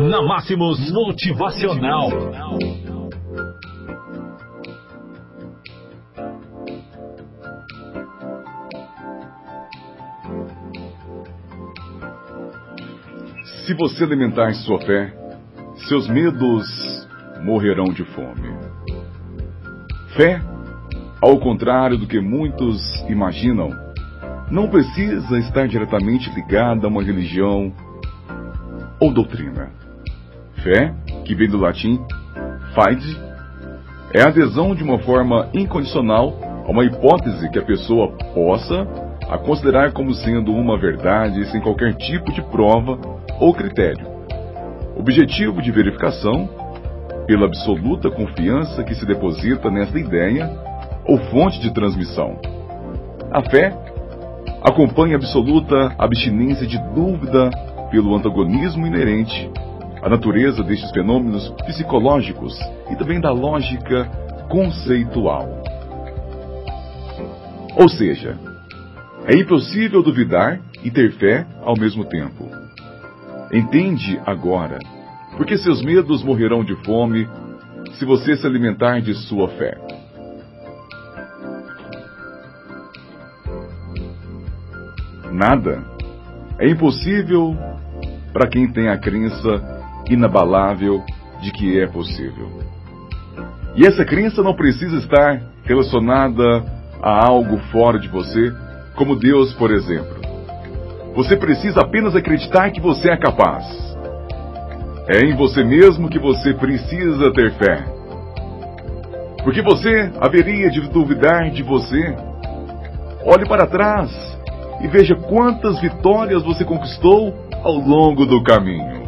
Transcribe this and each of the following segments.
Na Máximos Motivacional. Se você alimentar sua fé, seus medos morrerão de fome. Fé, ao contrário do que muitos imaginam, não precisa estar diretamente ligada a uma religião ou doutrina. Fé, que vem do latim fide, é a adesão de uma forma incondicional a uma hipótese que a pessoa possa a considerar como sendo uma verdade sem qualquer tipo de prova ou critério. Objetivo de verificação pela absoluta confiança que se deposita nesta ideia ou fonte de transmissão. A fé acompanha a absoluta abstinência de dúvida pelo antagonismo inerente à natureza destes fenômenos psicológicos e também da lógica conceitual. Ou seja, é impossível duvidar e ter fé ao mesmo tempo. Entende agora, porque seus medos morrerão de fome se você se alimentar de sua fé. Nada é impossível para quem tem a crença inabalável de que é possível. E essa crença não precisa estar relacionada a algo fora de você, como Deus, por exemplo. Você precisa apenas acreditar que você é capaz. É em você mesmo que você precisa ter fé. Porque você haveria de duvidar de você? Olhe para trás e veja quantas vitórias você conquistou ao longo do caminho.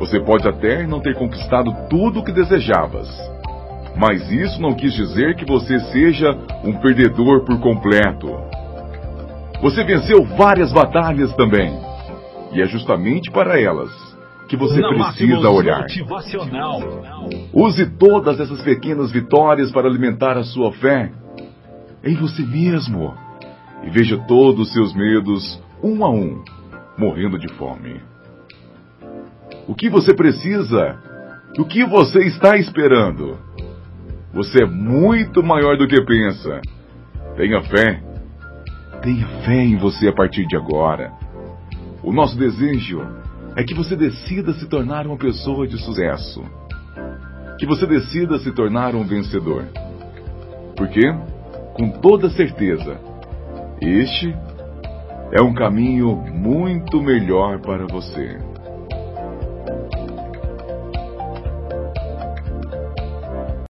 Você pode até não ter conquistado tudo o que desejavas, mas isso não quis dizer que você seja um perdedor por completo. Você venceu várias batalhas também, e é justamente para elas que você Na precisa olhar. Use todas essas pequenas vitórias para alimentar a sua fé em você mesmo e veja todos os seus medos, um a um, morrendo de fome. O que você precisa? O que você está esperando? Você é muito maior do que pensa. Tenha fé. Tenha fé em você a partir de agora. O nosso desejo é que você decida se tornar uma pessoa de sucesso. Que você decida se tornar um vencedor. Porque, com toda certeza, este é um caminho muito melhor para você.